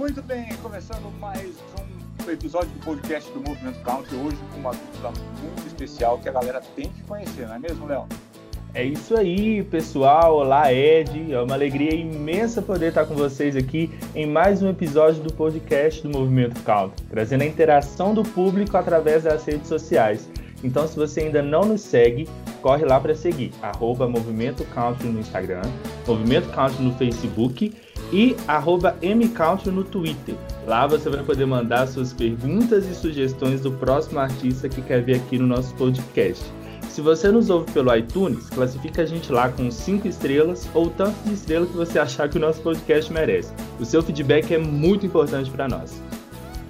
Muito bem, começando mais um episódio do podcast do Movimento Country, hoje com uma dupla muito especial que a galera tem que conhecer, não é mesmo, Léo? É isso aí, pessoal. Olá, Ed. É uma alegria imensa poder estar com vocês aqui em mais um episódio do podcast do Movimento Country, trazendo a interação do público através das redes sociais. Então, se você ainda não nos segue, corre lá para seguir. Arroba Movimento Country no Instagram, Movimento Country no Facebook e arroba no Twitter. Lá você vai poder mandar suas perguntas e sugestões do próximo artista que quer ver aqui no nosso podcast. Se você nos ouve pelo iTunes, classifica a gente lá com 5 estrelas ou tanto de estrelas que você achar que o nosso podcast merece. O seu feedback é muito importante para nós.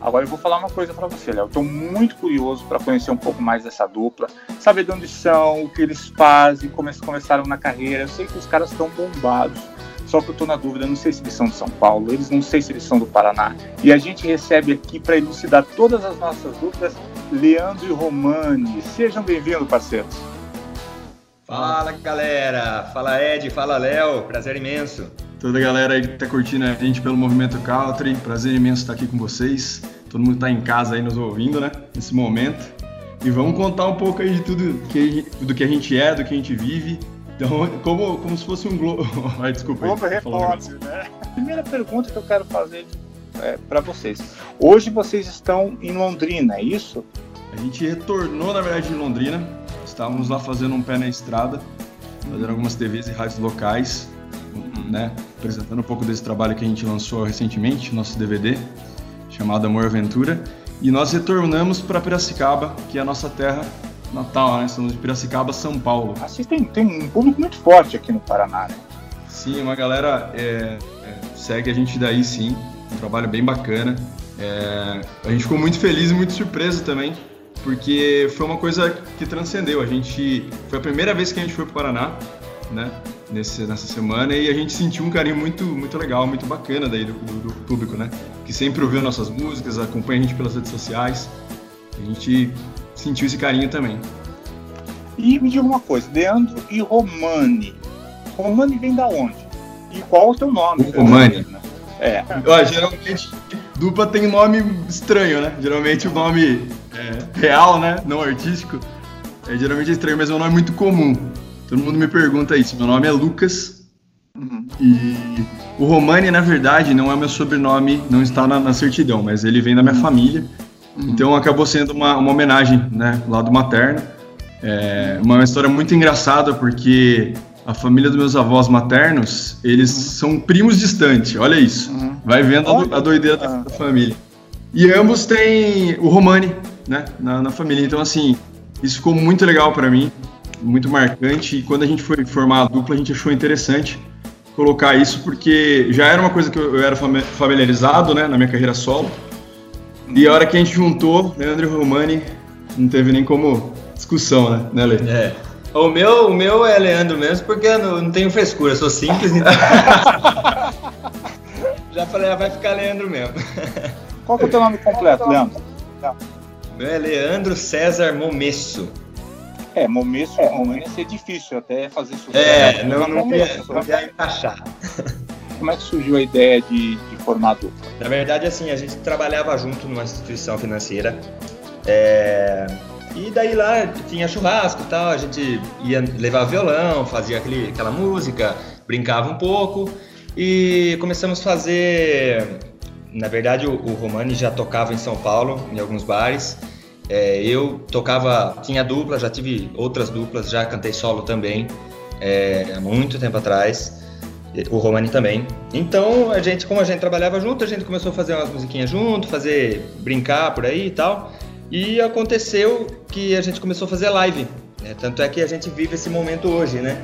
Agora eu vou falar uma coisa para você, Léo. Estou muito curioso para conhecer um pouco mais dessa dupla, saber de onde são, o que eles fazem, como eles começaram na carreira. Eu sei que os caras estão bombados, só que eu estou na dúvida, não sei se eles são de São Paulo, eles não sei se eles são do Paraná. E a gente recebe aqui para elucidar todas as nossas dúvidas Leandro e Romani. Sejam bem-vindos, parceiros. Fala, galera. Fala, Ed. Fala, Léo. Prazer imenso. Toda a galera aí que tá curtindo a gente pelo Movimento Country, prazer imenso estar aqui com vocês. Todo mundo tá em casa aí nos ouvindo, né? Nesse momento. E vamos contar um pouco aí de tudo que, do que a gente é, do que a gente vive. Então, como, como se fosse um globo. Ai, desculpa. Globo repórter, né? Primeira pergunta que eu quero fazer é, para vocês. Hoje vocês estão em Londrina, é isso? A gente retornou, na verdade, em Londrina. Estávamos lá fazendo um pé na estrada, fazendo algumas TVs e rádios locais né, apresentando um pouco desse trabalho que a gente lançou recentemente, nosso DVD, chamado Amor Aventura. E nós retornamos para Piracicaba, que é a nossa terra natal, né? Estamos de Piracicaba, São Paulo. Vocês têm, tem um público muito forte aqui no Paraná, né? Sim, uma galera é, é, segue a gente daí sim, um trabalho bem bacana. É, a gente ficou muito feliz e muito surpreso também, porque foi uma coisa que transcendeu. A gente foi a primeira vez que a gente foi para o Paraná, né? nesse, nessa semana e a gente sentiu um carinho muito, muito legal, muito bacana daí do, do, do, público, né? Que sempre ouviu nossas músicas, acompanha a gente pelas redes sociais. A gente sentiu esse carinho também. E me diga uma coisa, Leandro e Romani. Romani vem da onde? E qual o teu nome? O Romani? Né? É. Ó, geralmente dupla tem nome estranho, né? Geralmente o nome é, real, né? Não artístico. É geralmente estranho, mas é um nome muito comum. Todo mundo me pergunta isso. Meu nome é Lucas. Uhum. E o Romani, na verdade, não é meu sobrenome, não está na, na certidão, mas ele vem da minha uhum. família. Uhum. Então acabou sendo uma, uma homenagem, né, lado materno. É uma história muito engraçada porque a família dos meus avós maternos, eles uhum. são primos distantes. Olha isso. Uhum. Vai vendo a, a doideira da, da, família. E ambos têm o Romani, né, na, na família. Então assim, isso ficou muito legal para mim muito marcante. E quando a gente foi formar a dupla, a gente achou interessante colocar isso, porque já era uma coisa que eu era familiarizado né, na minha carreira solo. E a hora que a gente juntou, Leandro e Romani, não teve nem como discussão, né, né Lê? É. O meu, o meu é Leandro mesmo, porque eu não, não tenho frescura, sou simples. Então... já falei, ah, vai ficar Leandro mesmo. Qual que é o teu nome completo, Leandro? Meu é Leandro César Momesso. É, Momesso é, Romani ia ser difícil até fazer sucesso. É, não, não, não, não ia encaixar. Como é que surgiu a ideia de, de formar a dupla? Na verdade, assim, a gente trabalhava junto numa instituição financeira. É... E daí lá tinha churrasco e tal, a gente ia levar violão, fazia aquele, aquela música, brincava um pouco e começamos a fazer. Na verdade, o, o Romani já tocava em São Paulo, em alguns bares, é, eu tocava, tinha dupla, já tive outras duplas, já cantei solo também, é, há muito tempo atrás. O Romani também. Então, a gente, como a gente trabalhava junto, a gente começou a fazer umas musiquinhas junto, fazer brincar por aí e tal. E aconteceu que a gente começou a fazer live. Né? Tanto é que a gente vive esse momento hoje, né?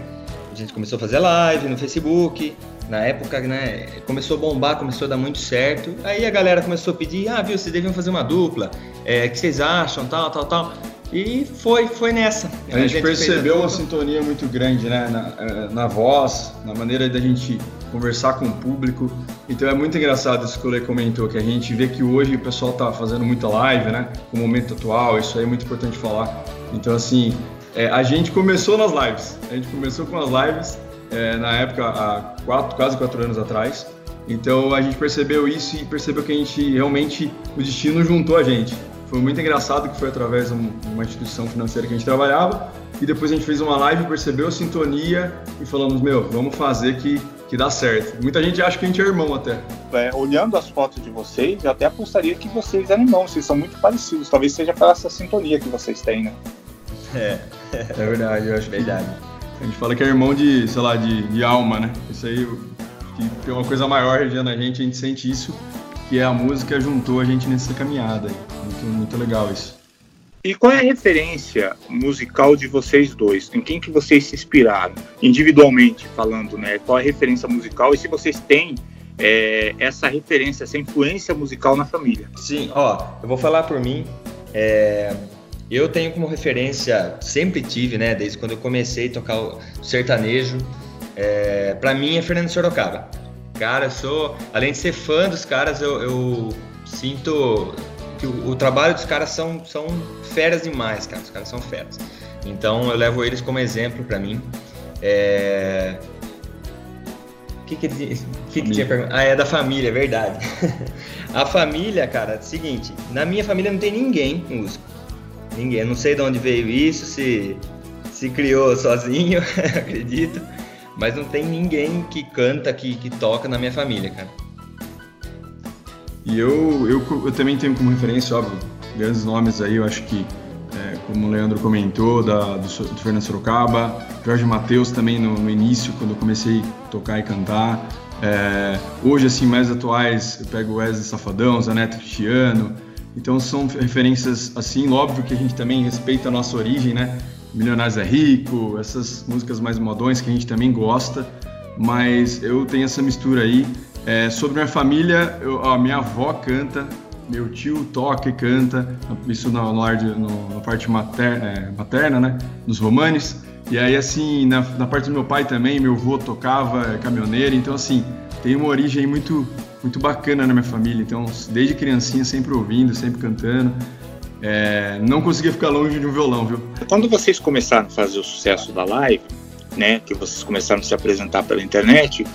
A gente começou a fazer live no Facebook, na época, né, começou a bombar, começou a dar muito certo. Aí a galera começou a pedir, ah, viu, vocês deviam fazer uma dupla, é, o que vocês acham, tal, tal, tal. E foi, foi nessa. A, a gente, gente percebeu uma sintonia muito grande, né, na, eh, na voz, na maneira da gente conversar com o público. Então é muito engraçado isso que o Lê comentou, que a gente vê que hoje o pessoal tá fazendo muita live, né, com o momento atual, isso aí é muito importante falar. Então, assim, é, a gente começou nas lives, a gente começou com as lives é, na época, há quatro, quase quatro anos atrás. Então a gente percebeu isso e percebeu que a gente realmente, o destino juntou a gente. Foi muito engraçado que foi através de uma instituição financeira que a gente trabalhava e depois a gente fez uma live, percebeu a sintonia e falamos, meu, vamos fazer que, que dá certo. Muita gente acha que a gente é irmão até. É, olhando as fotos de vocês, eu até apostaria que vocês eram irmãos, vocês são muito parecidos. Talvez seja pela essa sintonia que vocês têm, né? É, é verdade, eu acho verdade. A gente fala que é irmão de, sei lá, de, de alma, né? Isso aí que tem uma coisa maior regiando a gente, a gente sente isso, que é a música juntou a gente nessa caminhada. Muito, muito legal isso. E qual é a referência musical de vocês dois? Em quem que vocês se inspiraram? Individualmente falando, né? Qual é a referência musical? E se vocês têm é, essa referência, essa influência musical na família? Sim, ó, eu vou falar por mim. É, eu tenho como referência, sempre tive, né? Desde quando eu comecei a tocar o sertanejo, é, para mim é Fernando Sorocaba. Cara, eu sou, além de ser fã dos caras, eu, eu sinto que o, o, trabalho dos caras são, são feras demais, cara. Os caras são feras. Então eu levo eles como exemplo para mim. É... O que, que, que, que tinha perguntado? Ah, é da família, é verdade. a família, cara, é o seguinte: na minha família não tem ninguém músico. Ninguém. Eu não sei de onde veio isso, se, se criou sozinho, acredito. Mas não tem ninguém que canta, que, que toca na minha família, cara. E eu, eu, eu também tenho como referência, óbvio, grandes nomes aí, eu acho que, é, como o Leandro comentou, da, do, do Fernando Sorocaba, Jorge Matheus também no, no, início, quando eu comecei a tocar e cantar. É, hoje, assim, mais atuais, eu pego Wesley Safadão, Zaneto Cristiano. Então são referências, assim, óbvio que a gente também respeita a nossa origem, né? Milionários é Rico, essas músicas mais modões que a gente também gosta, mas eu tenho essa mistura aí. É, sobre minha família, eu, a minha avó canta, meu tio toca e canta, isso na, na parte materna, é, materna, né, dos romanes. E aí, assim, na, na, parte do meu pai também, meu avô tocava, é caminhoneiro, então, assim, tem uma origem muito, muito bacana na minha família. Então, desde criancinha, sempre ouvindo, sempre cantando é, não conseguia ficar longe de um violão, viu? Quando vocês começaram a fazer o sucesso da live, né, que vocês começaram a se apresentar pela internet,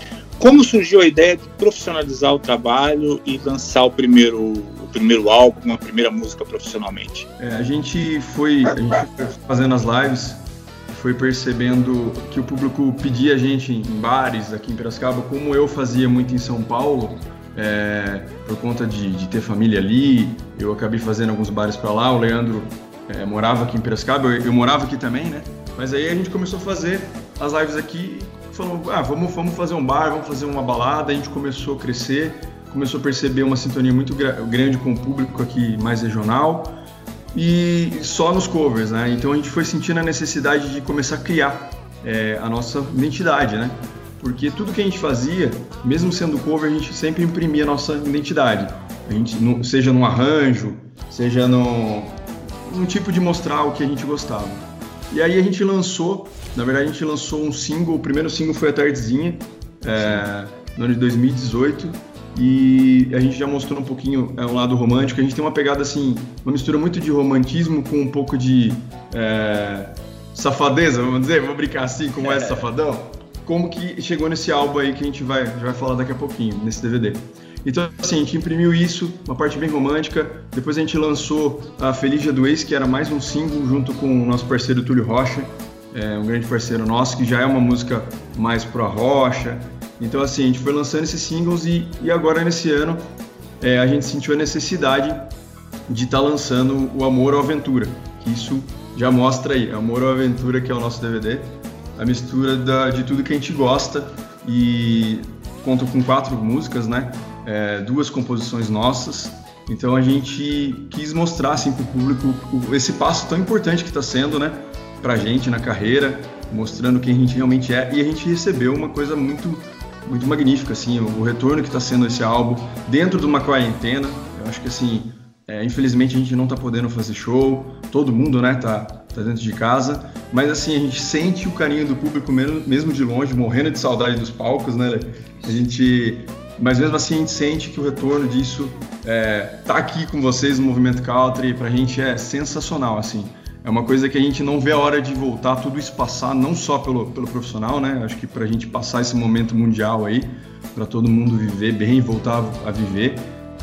como surgiu a ideia de profissionalizar o trabalho e lançar o primeiro, o primeiro álbum, a primeira música profissionalmente? É, a gente foi, a gente foi fazendo as lives, foi percebendo que o público pedia a gente em bares aqui em Piracicaba, como eu fazia muito em São Paulo é, por conta de, de, ter família ali, eu acabei fazendo alguns bares para lá. O Leandro é, morava aqui em Piracicaba, eu, eu, morava aqui também, né? Mas aí a gente começou a fazer as lives aqui, falou, ah, vamos, vamos fazer um bar, vamos fazer uma balada. A gente começou a crescer, começou a perceber uma sintonia muito grande com o público aqui mais regional e só nos covers, né? Então a gente foi sentindo a necessidade de começar a criar é, a nossa identidade, né? porque tudo que a gente fazia, mesmo sendo cover, a gente sempre imprimia a nossa identidade. A gente, seja no arranjo, seja no tipo de mostrar o que a gente gostava. E aí a gente lançou, na verdade a gente lançou um single, o primeiro single foi a Tardezinha, é, no ano de 2018, e a gente já mostrou um pouquinho é, um lado romântico. A gente tem uma pegada assim, uma mistura muito de romantismo com um pouco de é, safadeza, vamos dizer, vamos brincar assim, como é, é safadão como que chegou nesse álbum aí que a gente vai, vai falar daqui a pouquinho, nesse DVD. Então, assim, a gente imprimiu isso, uma parte bem romântica. Depois a gente lançou a Feliz Dia do Ex, que era mais um single, junto com o nosso parceiro Túlio Rocha, é, um grande parceiro nosso, que já é uma música mais pro Rocha. Então, assim, a gente foi lançando esses singles e, e agora nesse ano é, a gente sentiu a necessidade de estar tá lançando o Amor ou Aventura, que isso já mostra aí, Amor ou Aventura, que é o nosso DVD a mistura da, de tudo que a gente gosta e conta com quatro músicas, né? É, duas composições nossas. Então a gente quis mostrar assim, para o público esse passo tão importante que está sendo, né? Para a gente na carreira, mostrando quem a gente realmente é. E a gente recebeu uma coisa muito, muito magnífica, assim, o retorno que está sendo esse álbum dentro de uma quarentena. Eu acho que assim, é, infelizmente a gente não está podendo fazer show, todo mundo, né? Tá, tá dentro de casa. Mas assim, a gente sente o carinho do público mesmo de longe, morrendo de saudade dos palcos, né? A gente. Mas mesmo assim a gente sente que o retorno disso é, tá aqui com vocês no Movimento Country, pra gente é sensacional, assim. É uma coisa que a gente não vê a hora de voltar, tudo isso passar, não só pelo, pelo profissional, né? Acho que para a gente passar esse momento mundial aí, para todo mundo viver bem e voltar a viver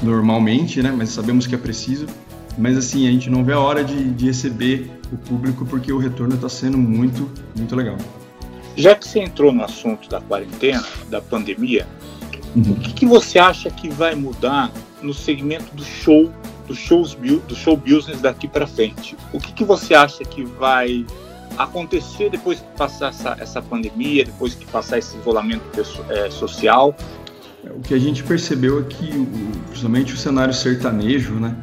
normalmente, né? Mas sabemos que é preciso. Mas assim, a gente não vê a hora de, de receber o público porque o retorno está sendo muito, muito legal. Já que você entrou no assunto da quarentena, da pandemia, uhum. o que, que, você acha que vai mudar no segmento do show, do, shows, do show business daqui para frente? O que, que você acha que vai acontecer depois que passar essa, essa pandemia, depois que passar esse isolamento é, social? O que a gente percebeu é que, principalmente o cenário sertanejo, né,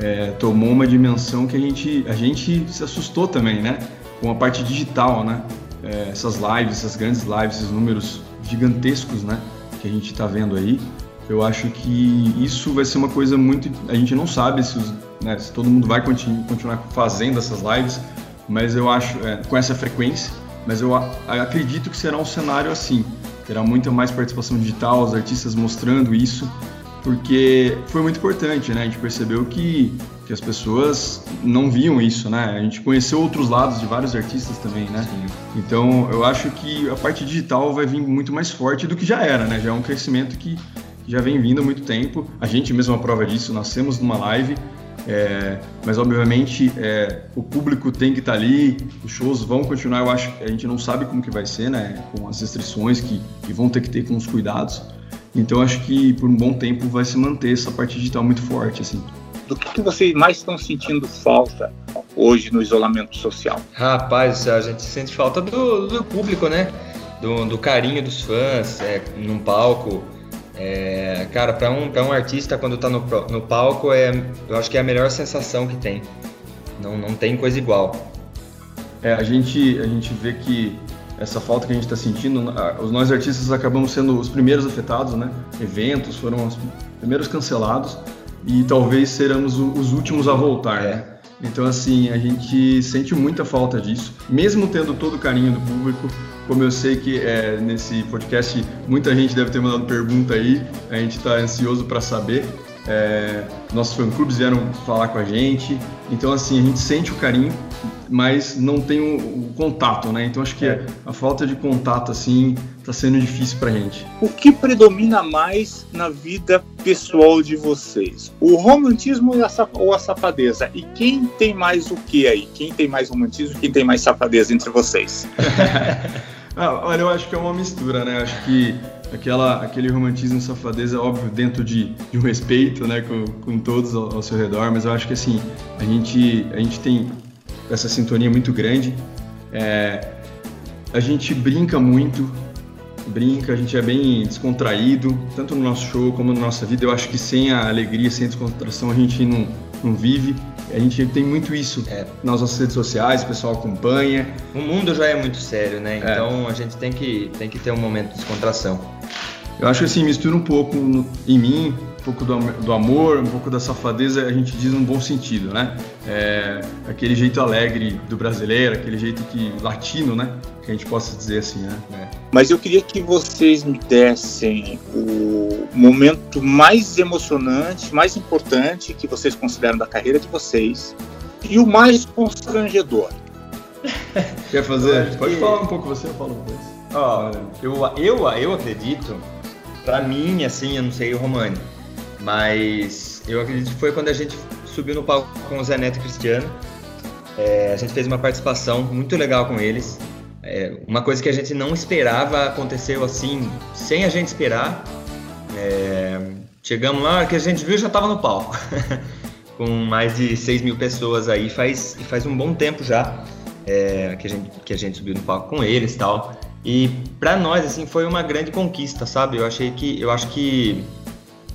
é, tomou uma dimensão que a gente, a gente se assustou também, né, com a parte digital, né, é, essas lives, essas grandes lives, esses números gigantescos, né, que a gente está vendo aí. Eu acho que isso vai ser uma coisa muito, a gente não sabe se, os, né, se todo mundo vai continu, continuar fazendo essas lives, mas eu acho é, com essa frequência, mas eu acredito que será um cenário assim terá muita mais participação digital, os artistas mostrando isso, porque foi muito importante, né? A gente percebeu que, que as pessoas não viam isso, né? A gente conheceu outros lados de vários artistas também, né? Sim. Então, eu acho que a parte digital vai vir muito mais forte do que já era, né? Já é um crescimento que já vem vindo há muito tempo. A gente mesmo é prova disso, nascemos numa live é, mas obviamente é, o público tem que estar tá ali, os shows vão continuar. Eu acho que a gente não sabe como que vai ser, né? Com as restrições que, que vão ter que ter com os cuidados. Então acho que por um bom tempo vai se manter essa parte digital muito forte, assim. Do que, que vocês mais estão sentindo falta hoje no isolamento social? Rapaz, a gente sente falta do, do público, né? Do, do carinho dos fãs, é, num palco é, cara, para um, um artista, quando tá no, no palco, é, eu acho que é a melhor sensação que tem. Não, não tem coisa igual. É, a gente, a gente vê que essa falta que a gente está sentindo, os nós artistas acabamos sendo os primeiros afetados, né? Eventos foram os primeiros cancelados e talvez seremos os últimos a voltar, né? Então, assim, a gente sente muita falta disso, mesmo tendo todo o carinho do público. Como eu sei que é, nesse podcast muita gente deve ter mandado pergunta aí, a gente está ansioso para saber. É, nossos fã-clubes vieram falar com a gente, então, assim, a gente sente o carinho, mas não tem o, o contato, né? Então, acho que é. a falta de contato, assim, está sendo difícil para a gente. O que predomina mais na vida pessoal de vocês? O romantismo ou a safadeza? E quem tem mais o que aí? Quem tem mais romantismo e quem tem mais safadeza entre vocês? ah, olha, eu acho que é uma mistura, né? Acho que aquela, aquele romantismo safadeza, óbvio, dentro de, de um respeito, né, com, com todos ao, ao, seu redor, mas eu acho que, assim, a gente, a gente tem essa sintonia muito grande, é, a gente brinca muito, brinca, a gente é bem descontraído, tanto no nosso show como na nossa vida. Eu acho que sem a alegria, sem a descontração, a gente não, não vive. A gente tem muito isso é. nas nossas redes sociais, o pessoal acompanha. O mundo já é muito sério, né? É. Então a gente tem que, tem que ter um momento de descontração. Eu acho que assim, mistura um pouco no, em mim, um pouco do, do, amor, um pouco da safadeza, a gente diz num bom sentido, né? É, aquele jeito alegre do brasileiro, aquele jeito que latino, né? Que a gente possa dizer assim, né? Mas eu queria que vocês me dessem o momento mais emocionante, mais importante que vocês consideram da carreira de vocês e o mais constrangedor. Quer fazer? Pode falar um pouco você, eu falo depois. Ó, eu, eu, eu acredito, pra mim, assim, eu não sei o Romani, mas eu acredito que foi quando a gente subiu no palco com o Zé Neto e Cristiano. É, a gente fez uma participação muito legal com eles. É, uma coisa que a gente não esperava aconteceu assim, sem a gente esperar. É, chegamos lá, que a gente viu já estava no palco. com mais de 6 mil pessoas aí, faz, faz um bom tempo já é, que, a gente, que a gente subiu no palco com eles e tal. E para nós, assim, foi uma grande conquista, sabe? Eu achei que, eu acho que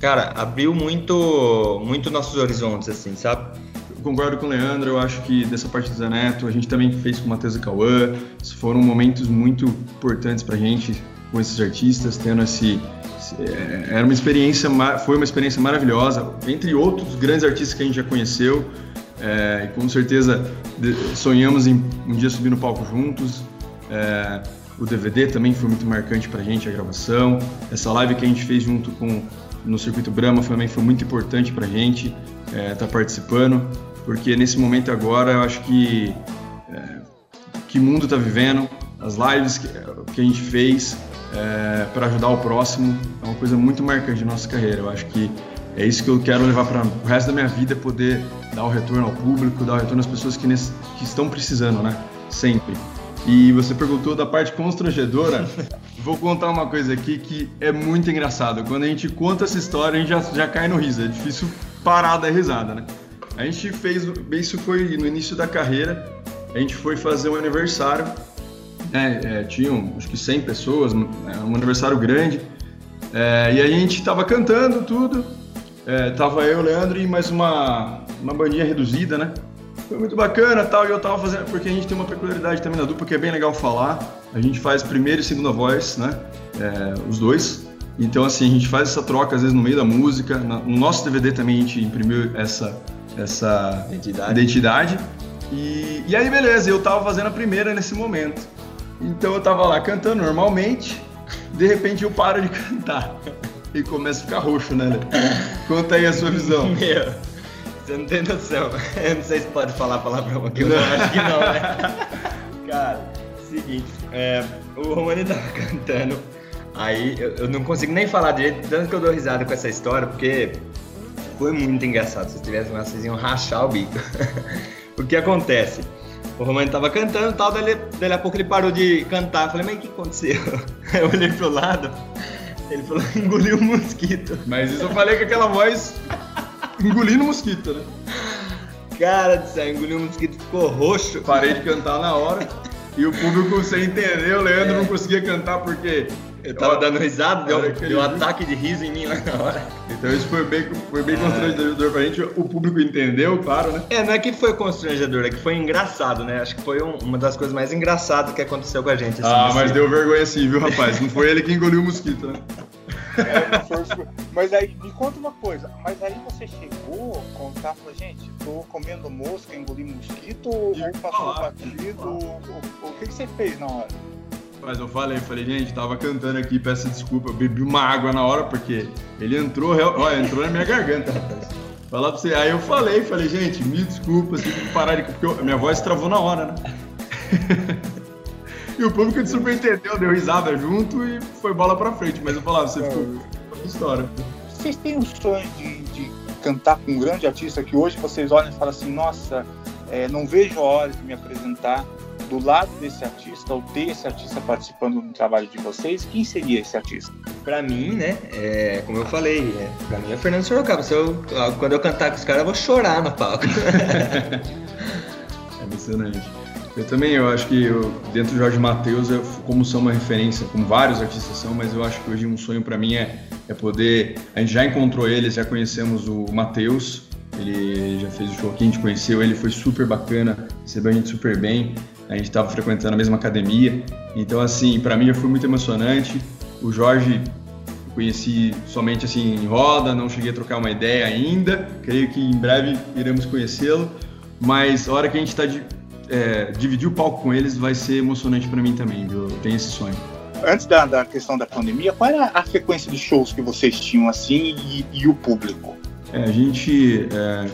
cara, abriu muito, muito nossos horizontes, assim, sabe? Concordo com o Leandro, eu acho que dessa parte do Zaneto, a gente também fez com o Matheus e Cauã, foram momentos muito importantes pra gente com esses artistas, tendo esse, é, era uma experiência, foi uma experiência maravilhosa, entre outros grandes artistas que a gente já conheceu, é, e com certeza sonhamos em um dia subir no palco juntos. É, o DVD também foi muito marcante pra gente, a gravação. Essa live que a gente fez junto com no Circuito Brahma também foi muito importante para a gente é, tá participando. Porque nesse momento agora eu acho que é, que mundo está vivendo, as lives que, que a gente fez é, para ajudar o próximo é uma coisa muito marcante de nossa carreira. Eu acho que é isso que eu quero levar para o resto da minha vida, poder dar o retorno ao público, dar o retorno às pessoas que, nesse, que estão precisando, né? Sempre. E você perguntou da parte constrangedora. Vou contar uma coisa aqui que é muito engraçado. Quando a gente conta essa história, a gente já, já cai no riso. É difícil parar da risada, né? A gente fez, isso foi no início da carreira, a gente foi fazer um aniversário, é, é, tinham acho que 100 pessoas, é, um aniversário grande, é, e a gente tava cantando tudo, é, tava eu, Leandro e mais uma, uma bandinha reduzida, né? Foi muito bacana tal, e eu tava fazendo, porque a gente tem uma peculiaridade também na dupla que é bem legal falar, a gente faz primeira e segunda voz, né? É, os dois, então assim, a gente faz essa troca às vezes no meio da música, no nosso DVD também a gente imprimiu essa, essa identidade. identidade. E, e aí beleza, eu tava fazendo a primeira nesse momento. Então eu tava lá cantando normalmente, de repente eu paro de cantar e começa a ficar roxo, né? Conta aí a sua visão. Meu, você não tem noção. Eu não sei se pode falar palavrão aqui, eu acho que não, né? Cara, seguinte, é, o Romani tava cantando, aí eu, eu, não consigo nem falar direito, tanto que eu dou risada com essa história, porque foi muito engraçado. Se tivesse lá, vocês iam rachar o bico. o que acontece? O Romano tava cantando e tal, daí, daí a pouco ele parou de cantar. Eu falei, mas o que aconteceu? Eu olhei pro lado, ele falou, engoliu um mosquito. Mas isso eu falei com aquela voz engolindo mosquito, né? Cara do céu, engoliu um mosquito, ficou roxo. Parei de cantar na hora. E o público sem entender, o Leandro é. não conseguia cantar porque eu tava dando risada, deu, deu um ataque de riso em mim lá na hora. Então isso foi bem, foi bem é. constrangedor pra gente. O público entendeu, claro, né? É, não é que foi constrangedor, é que foi engraçado, né? Acho que foi um, uma das coisas mais engraçadas que aconteceu com a gente. Assim, ah, mas deu vergonha sim, viu, rapaz? Não foi ele que engoliu o mosquito, né? É, mas aí, me conta uma coisa, mas aí você chegou a contar, falou, gente, tô comendo mosca, engoli mosquito, ou passou batido, o que, que você fez na hora? Mas eu falei, falei, gente, tava cantando aqui, peço desculpa, eu bebi uma água na hora, porque ele entrou, ó, entrou na minha garganta, rapaz. Falar pra você. Aí eu falei, falei, gente, me desculpa, tem que parar de. Porque eu, minha voz travou na hora, né? e o público de super entendeu, deu risada junto e foi bola pra frente. Mas eu falava, você ficou com história. Vocês têm um sonho de, de, cantar com um grande artista que hoje vocês olham e falam assim, nossa, é, não vejo a hora de me apresentar do lado desse artista ou desse artista participando do trabalho de vocês, quem seria esse artista? Para mim, né, é, como eu falei, é, para mim é Fernando Sorocaba. Se eu, quando eu cantar com os caras, eu vou chorar no palco. é emocionante. Eu também, eu acho que eu, dentro do Jorge Matheus, eu, como são uma referência, como vários artistas são, mas eu acho que hoje um sonho para mim é, é poder. A gente já encontrou ele, já conhecemos o Matheus, ele já fez o show aqui, a gente conheceu ele, foi super bacana, recebeu a gente super bem a gente estava frequentando a mesma academia. Então, assim, para mim foi muito emocionante. O Jorge eu conheci somente assim em roda, não cheguei a trocar uma ideia ainda. Creio que em breve iremos conhecê-lo. Mas a hora que a gente está de, é, dividir o palco com eles vai ser emocionante para mim também, viu? Eu tenho esse sonho. Antes da, da, questão da pandemia, qual era a frequência de shows que vocês tinham assim e, e o público? É, a gente é,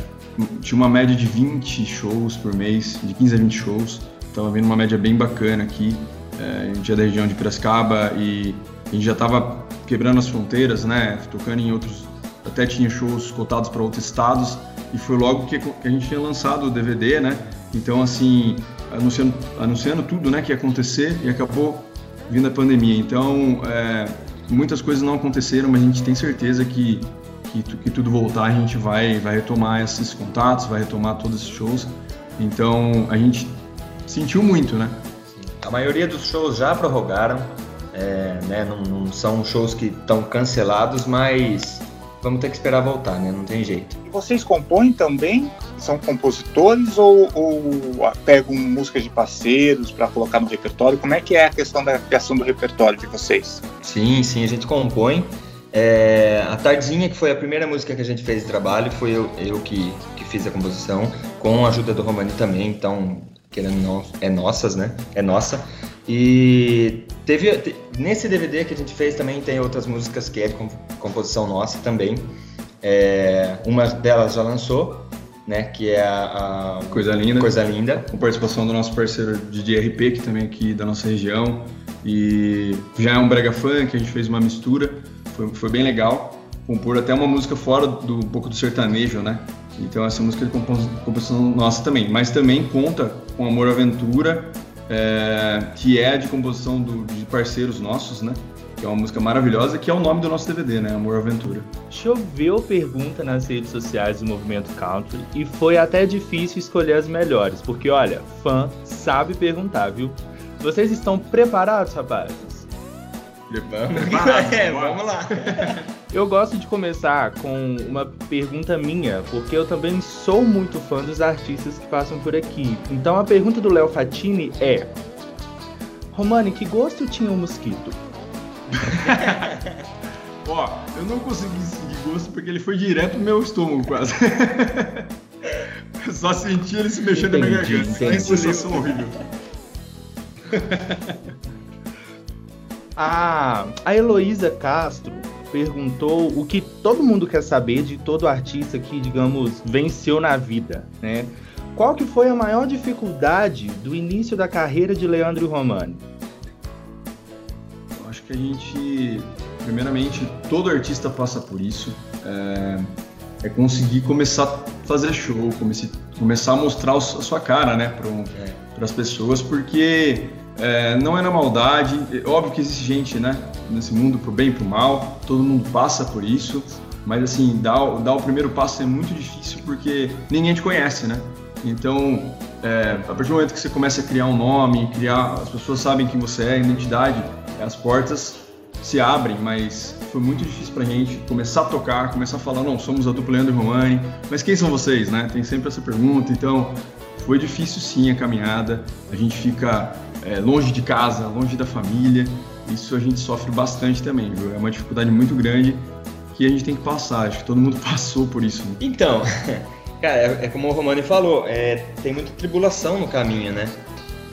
tinha uma média de 20 shows por mês, de 15 a 20 shows. Estava vendo uma média bem bacana aqui. É, a gente é da região de Piracicaba e a gente já estava quebrando as fronteiras, né? Tocando em outros, até tinha shows cotados para outros estados e foi logo que a gente tinha lançado o DVD, né? Então assim, anunciando, anunciando tudo, né, que ia acontecer e acabou vindo a pandemia. Então é, muitas coisas não aconteceram, mas a gente tem certeza que que, que tudo voltar a gente vai vai retomar esses contatos, vai retomar todos esses shows. Então a gente sentiu muito, né? A maioria dos shows já prorrogaram, é, né? Não, não, são shows que estão cancelados, mas vamos ter que esperar voltar, né? Não tem jeito. E vocês compõem também? São compositores ou, ou pegam músicas de parceiros para colocar no repertório? Como é que é a questão da criação do repertório de vocês? Sim, sim, a gente compõe. É, a Tardinha, que foi a primeira música que a gente fez de trabalho, foi eu, eu que, que fiz a composição, com a ajuda do Romani também, então querendo não, é nossas, né? É nossa. E teve nesse DVD que a gente fez também tem outras músicas que é de composição nossa também. É, uma delas já lançou né? Que é a, a Coisa Linda. Coisa Linda. Com participação do nosso parceiro DJ RP, que também é aqui da nossa região. E já é um brega funk, a gente fez uma mistura, foi, foi bem legal. Compor até uma música fora do um pouco do sertanejo, né? Então essa música é de composição nossa também, mas também conta com Amor Aventura, é, que é de composição do, de parceiros nossos, né? Que é uma música maravilhosa, que é o nome do nosso DVD, né? Amor Aventura. Choveu pergunta nas redes sociais do Movimento Country e foi até difícil escolher as melhores, porque olha, fã sabe perguntar, viu? Vocês estão preparados, rapazes? Vamos, é, vamos lá. Eu gosto de começar com uma pergunta minha, porque eu também sou muito fã dos artistas que passam por aqui. Então a pergunta do Léo Fatini é: Romani, que gosto tinha o mosquito? Ó, eu não consegui sentir gosto porque ele foi direto no meu estômago quase. eu só senti ele se mexendo entendi, na minha garganta. Que sensação horrível. a, a Heloísa Castro perguntou o que todo mundo quer saber de todo artista que, digamos, venceu na vida, né? Qual que foi a maior dificuldade do início da carreira de Leandro Romani? Eu acho que a gente, primeiramente, todo artista passa por isso. É, é conseguir começar a fazer show, comece, começar a mostrar a sua cara, né, para é. as pessoas, porque é, não é na maldade, é óbvio que existe gente, né, nesse mundo pro bem e pro mal, todo mundo passa por isso, mas assim, dar, dar o primeiro passo é muito difícil porque ninguém te conhece, né? Então, é, a partir do momento que você começa a criar um nome, criar, as pessoas sabem quem você é, identidade, as portas se abrem, mas foi muito difícil pra gente começar a tocar, começar a falar, não, somos a dupla Leandro e Romani, mas quem são vocês, né? Tem sempre essa pergunta, então foi difícil sim a caminhada, a gente fica é, longe de casa, longe da família. Isso a gente sofre bastante também, viu? É uma dificuldade muito grande que a gente tem que passar. Acho que todo mundo passou por isso. Né? Então, cara, é, é, como o Romani falou, é, tem muita tribulação no caminho, né?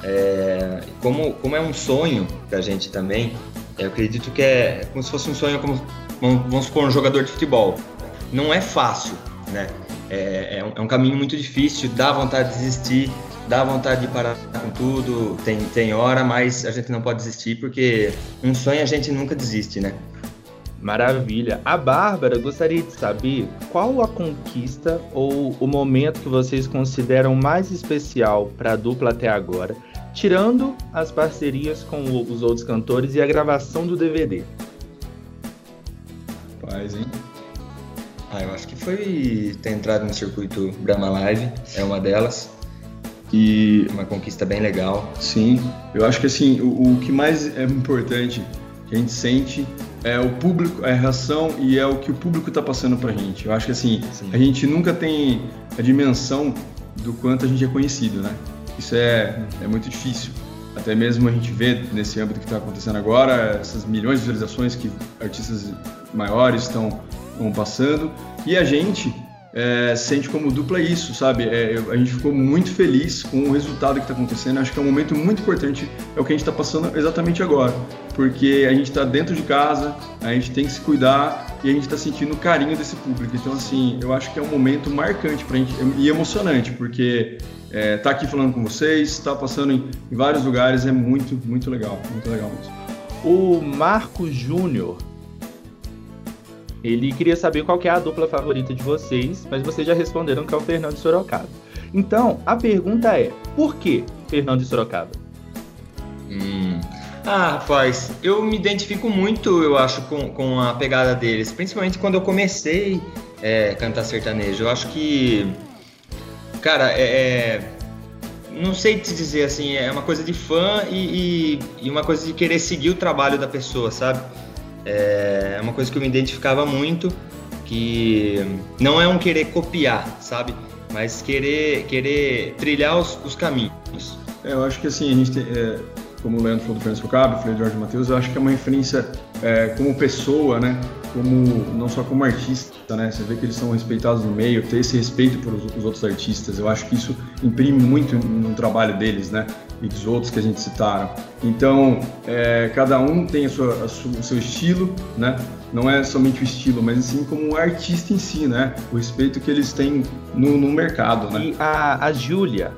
É, como, como é um sonho pra gente também, eu acredito que é como se fosse um sonho, como vamos supor, um jogador de futebol. Não é fácil, né? É, é, um, é um caminho muito difícil, dá vontade de desistir, dá vontade de parar com tudo, tem, tem hora, mas a gente não pode desistir porque um sonho a gente nunca desiste, né? Maravilha. A Bárbara gostaria de saber qual a conquista ou o momento que vocês consideram mais especial para a dupla até agora, tirando as parcerias com os outros cantores e a gravação do DVD. Paz, hein? Ah, eu acho que foi ter entrado no circuito Brahma Live, é uma delas. E uma conquista bem legal. Sim, eu acho que assim, o, o que mais é importante que a gente sente é o público, é a reação e é o que o público está passando para a gente. Eu acho que assim, Sim. a gente nunca tem a dimensão do quanto a gente é conhecido, né? Isso é, é muito difícil. Até mesmo a gente vê nesse âmbito que está acontecendo agora, essas milhões de visualizações que artistas maiores estão passando. E a gente é, sente como dupla isso, sabe? É, a gente ficou muito feliz com o resultado que está acontecendo. Acho que é um momento muito importante, é o que a gente está passando exatamente agora, porque a gente está dentro de casa, a gente tem que se cuidar e a gente está sentindo o carinho desse público. Então, assim, eu acho que é um momento marcante para gente e emocionante, porque é, tá aqui falando com vocês, está passando em, em vários lugares, é muito, muito legal, muito legal mesmo. O Marco Júnior ele queria saber qual é a dupla favorita de vocês, mas vocês já responderam que é o Fernando Sorocaba. Então, a pergunta é: por que Fernando Sorocaba? Hum. Ah, rapaz, eu me identifico muito, eu acho, com, com a pegada deles, principalmente quando eu comecei a é, cantar sertanejo. Eu acho que, cara, é, é, não sei te dizer assim, é uma coisa de fã e, e, e uma coisa de querer seguir o trabalho da pessoa, sabe? É uma coisa que eu me identificava muito, que não é um querer copiar, sabe? Mas querer, querer trilhar os, os caminhos. É, eu acho que assim, a gente tem, é, como o Leandro falou do Francisco Cabo, falei do Jorge Matheus, eu acho que é uma referência é, como pessoa, né? Como não só como artista, né? Você vê que eles são respeitados no meio, ter esse respeito pelos outros artistas. Eu acho que isso imprime muito no trabalho deles, né? E dos outros que a gente citaram. Então, é, cada um tem a sua, a sua, o seu estilo, né? Não é somente o estilo, mas sim como um artista em si, né? O respeito que eles têm no, no mercado, né? E a, a Júlia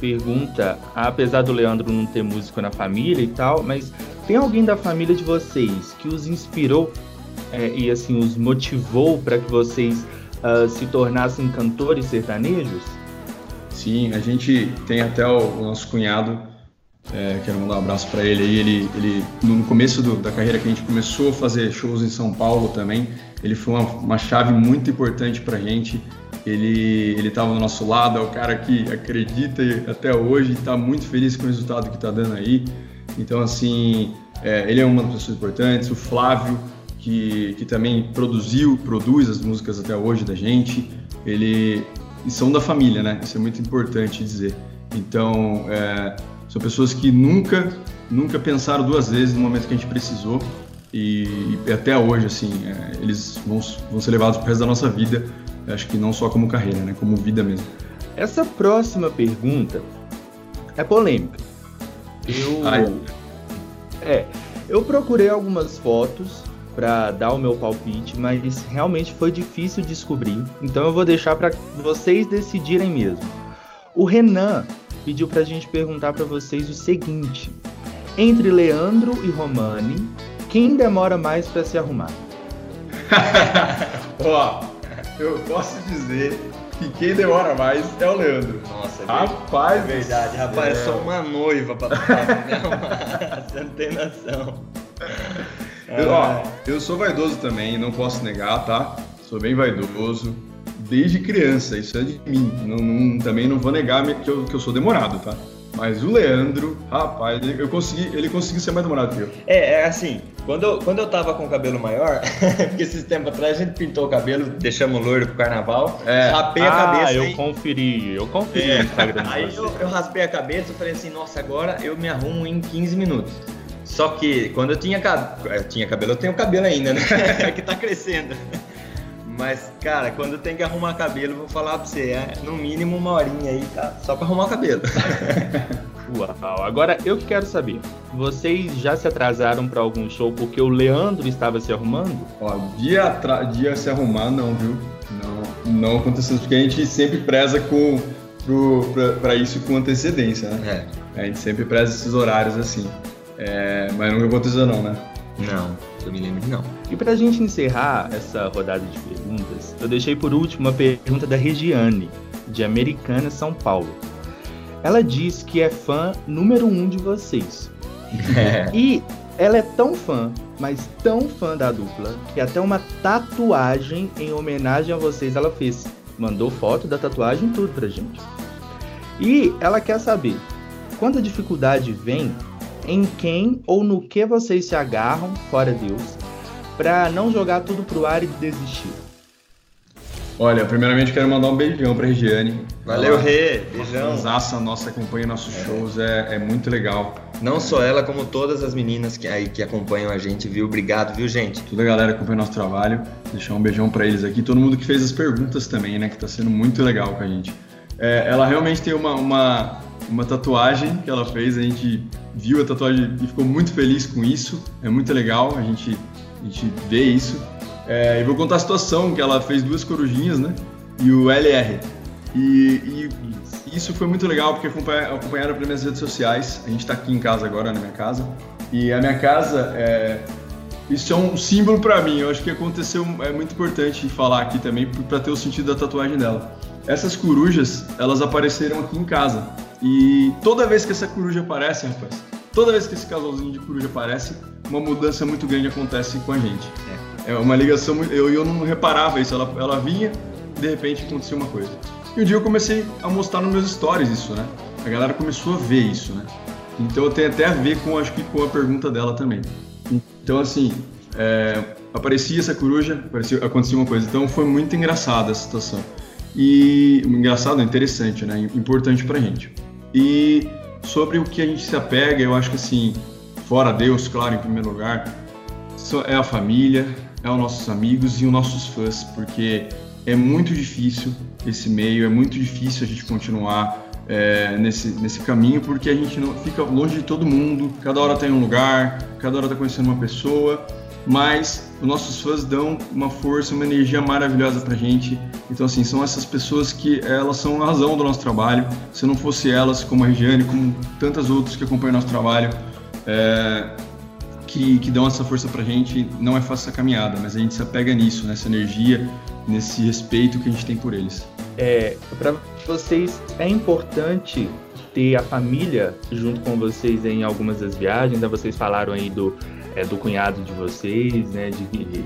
pergunta, apesar do Leandro não ter músico na família e tal, mas tem alguém da família de vocês que os inspirou é, e assim os motivou para que vocês uh, se tornassem cantores sertanejos? Sim, a gente tem até o, o nosso cunhado, é, quero mandar um abraço para ele aí. Ele, ele no começo do, da carreira que a gente começou a fazer shows em São Paulo também, ele foi uma, uma chave muito importante para a gente. Ele ele estava do nosso lado, é o cara que acredita até hoje, está muito feliz com o resultado que está dando aí. Então assim, é, ele é uma das pessoas importantes. O Flávio que, que também produziu, produz as músicas até hoje da gente. Ele e são da família, né? Isso é muito importante dizer. Então, é, são pessoas que nunca, nunca pensaram duas vezes no momento que a gente precisou e, e até hoje, assim, é, eles vão, vão ser levados pro resto da nossa vida. Acho que não só como carreira, né? Como vida mesmo. Essa próxima pergunta é polêmica. Eu, Ai. é, eu procurei algumas fotos para dar o meu palpite, mas realmente foi difícil descobrir. Então eu vou deixar para vocês decidirem mesmo. O Renan pediu para a gente perguntar para vocês o seguinte: entre Leandro e Romani, quem demora mais para se arrumar? Ó, eu posso dizer que quem demora mais é o Leandro. Nossa, é rapaz, é verdade. Rapaz, é só uma noiva pra me arrumar. Você não tem noção. Eu, ó, é. eu sou vaidoso também, não posso negar, tá? Sou bem vaidoso. Desde criança, isso é de mim. Não, não, também não vou negar que eu, que eu sou demorado, tá? Mas o Leandro, rapaz, eu consegui, ele conseguiu ser mais demorado que eu. É, é assim, quando eu, quando eu tava com o cabelo maior, porque esses tempos atrás a gente pintou o cabelo, deixamos loiro pro carnaval, é. rapei a ah, cabeça. Ah, eu aí, conferi, eu conferi é. no Instagram. Aí eu, eu raspei a cabeça e falei assim, nossa, agora eu me arrumo em 15 minutos. Só que quando eu tinha, eu tinha cabelo, eu tenho cabelo ainda, né? que tá crescendo. Mas, cara, quando eu tenho que arrumar cabelo, vou falar pra você, é no mínimo uma horinha aí, tá? Só pra arrumar o cabelo. Uau, agora eu quero saber, vocês já se atrasaram para algum show porque o Leandro estava se arrumando? Ó, dia, dia se arrumar não, viu? Não, não aconteceu, porque a gente sempre preza com para isso com antecedência, né? É. A gente sempre preza esses horários assim. É, mas nunca aconteceu não, né? Não, eu me lembro de não. E pra gente encerrar essa rodada de perguntas, eu deixei por último uma pergunta da Regiane, de Americana, São Paulo. Ela diz que é fã número um de vocês. É. E ela é tão fã, mas tão fã da dupla, que até uma tatuagem em homenagem a vocês ela fez. Mandou foto da tatuagem tudo pra gente. E ela quer saber, quando a dificuldade vem, em quem ou no que vocês se agarram, fora Deus, para não jogar tudo pro ar e desistir? Olha, primeiramente quero mandar um beijão pra Regiane. Valeu, ela, Rê! Beijão! Nossa, nossa, acompanha nossos é. shows, é, é muito legal. Não só ela, como todas as meninas que aí que acompanham a gente, viu? Obrigado, viu, gente? Toda a galera que acompanha nosso trabalho. Deixar um beijão para eles aqui. Todo mundo que fez as perguntas também, né? Que tá sendo muito legal com a gente. É, ela realmente tem uma, uma, uma tatuagem que ela fez, a gente viu a tatuagem e ficou muito feliz com isso, é muito legal, a gente, a gente vê isso. É, e vou contar a situação, que ela fez duas corujinhas, né, e o LR. E, e isso foi muito legal, porque acompanharam pelas minhas redes sociais, a gente está aqui em casa agora, na minha casa, e a minha casa, é, isso é um símbolo para mim, eu acho que aconteceu, é muito importante falar aqui também, para ter o sentido da tatuagem dela. Essas corujas, elas apareceram aqui em casa. E toda vez que essa coruja aparece, rapaz, toda vez que esse casalzinho de coruja aparece, uma mudança muito grande acontece com a gente. É, é uma ligação. Eu, eu não reparava isso, ela, ela vinha, de repente acontecia uma coisa. E um dia eu comecei a mostrar nos meus stories isso, né? A galera começou a ver isso, né? Então tem até a ver com, acho que com a pergunta dela também. Então, assim, é, aparecia essa coruja, aparecia, acontecia uma coisa. Então foi muito engraçada essa situação. E engraçado, interessante, né? Importante pra gente. E sobre o que a gente se apega, eu acho que assim, fora Deus, claro, em primeiro lugar, é a família, é os nossos amigos e os nossos fãs, porque é muito difícil esse meio, é muito difícil a gente continuar é, nesse, nesse caminho, porque a gente não fica longe de todo mundo, cada hora tem um lugar, cada hora está conhecendo uma pessoa, mas os nossos fãs dão uma força, uma energia maravilhosa pra gente. Então, assim, são essas pessoas que elas são a razão do nosso trabalho. Se não fosse elas, como a Regiane, como tantas outras que acompanham nosso trabalho, é, que, que dão essa força pra gente, não é fácil essa caminhada, mas a gente se apega nisso, nessa energia, nesse respeito que a gente tem por eles. É, para vocês é importante ter a família junto com vocês em algumas das viagens, ainda vocês falaram aí do é, do cunhado de vocês, né, de,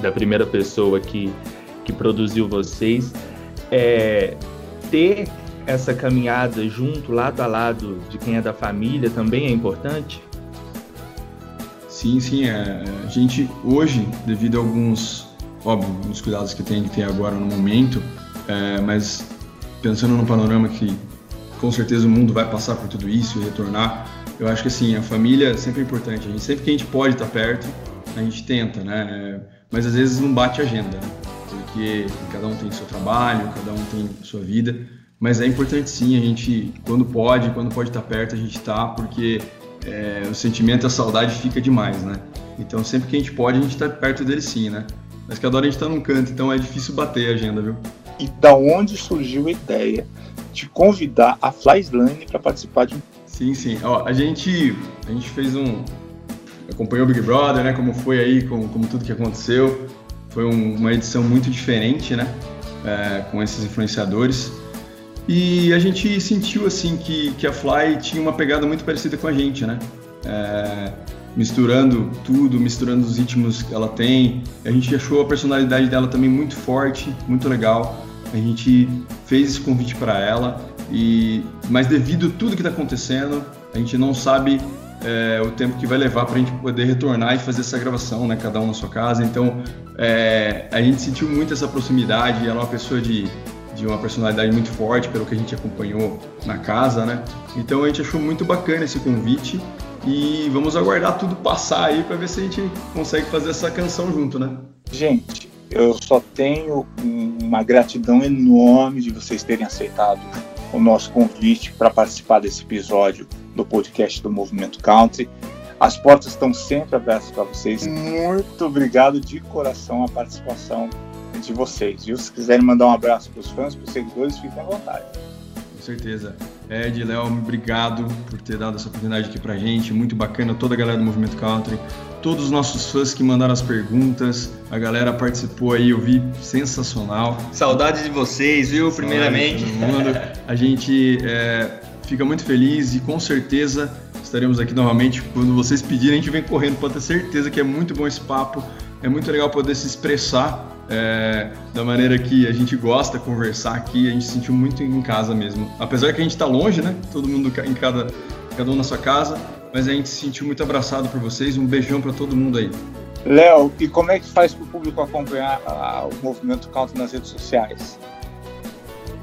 da primeira pessoa que, que produziu vocês, é, ter essa caminhada junto, lado a lado de quem é da família também é importante? Sim, sim. É, a gente hoje, devido a alguns, óbvio, os cuidados que tem que ter agora no momento, é, mas pensando no panorama que com certeza o mundo vai passar por tudo isso e retornar, eu acho que assim, a família sempre é importante. A gente, sempre que a gente pode estar perto, a gente tenta, né? Mas às vezes não bate a agenda, né? Porque cada um tem seu trabalho, cada um tem sua vida. Mas é importante sim, a gente, quando pode, quando pode estar perto, a gente está, porque é, o sentimento, a saudade fica demais, né? Então sempre que a gente pode, a gente está perto dele sim, né? Mas cada hora a gente está num canto, então é difícil bater a agenda, viu? E da onde surgiu a ideia de convidar a Flyslane para participar de um Sim, sim. Ó, a gente a gente fez um acompanhou o Big Brother, né? Como foi aí, como, como tudo que aconteceu. Foi um, uma edição muito diferente, né? É, com esses influenciadores. E a gente sentiu assim que, que a Fly tinha uma pegada muito parecida com a gente, né? É, misturando tudo, misturando os ritmos que ela tem. A gente achou a personalidade dela também muito forte, muito legal. A gente fez esse convite para ela e, mas devido a tudo que está acontecendo, a gente não sabe é, o tempo que vai levar para a gente poder retornar e fazer essa gravação, né? Cada um na sua casa. Então, é, a gente sentiu muito essa proximidade. Ela é uma pessoa de, de uma personalidade muito forte, pelo que a gente acompanhou na casa, né? Então, a gente achou muito bacana esse convite e vamos aguardar tudo passar aí para ver se a gente consegue fazer essa canção junto, né? Gente, eu só tenho uma gratidão enorme de vocês terem aceitado o nosso convite para participar desse episódio do podcast do Movimento Country. As portas estão sempre abertas para vocês. Muito obrigado de coração a participação de vocês. Viu? Se quiserem mandar um abraço para os fãs, para os seguidores, fiquem à vontade. Com certeza. Ed, Léo, obrigado por ter dado essa oportunidade aqui para gente. Muito bacana, toda a galera do Movimento Country todos os nossos fãs que mandaram as perguntas, a galera participou aí, eu vi sensacional. Saudade de vocês, viu? Primeiramente. A gente é, fica muito feliz e com certeza estaremos aqui novamente. Quando vocês pedirem, a gente vem correndo, pode ter certeza que é muito bom esse papo. É muito legal poder se expressar é, da maneira que a gente gosta, conversar aqui. A gente se sentiu muito em casa mesmo. Apesar que a gente está longe, né? Todo mundo em cada, cada um na sua casa mas a gente se sentiu muito abraçado por vocês. Um beijão para todo mundo aí. Léo, e como é que faz para o público acompanhar a, o movimento Count nas redes sociais?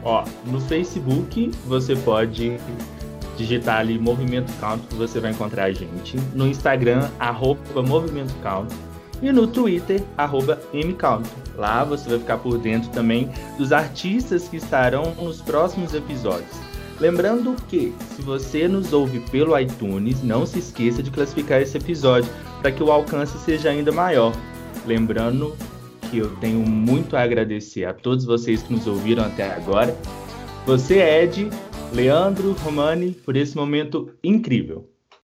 Ó, no Facebook você pode digitar ali Movimento Count que você vai encontrar a gente. No Instagram, arroba Movimento Count. E no Twitter, arroba MCount. Lá você vai ficar por dentro também dos artistas que estarão nos próximos episódios. Lembrando que, se você nos ouve pelo iTunes, não se esqueça de classificar esse episódio para que o alcance seja ainda maior. Lembrando que eu tenho muito a agradecer a todos vocês que nos ouviram até agora. Você, Ed, Leandro, Romani, por esse momento incrível.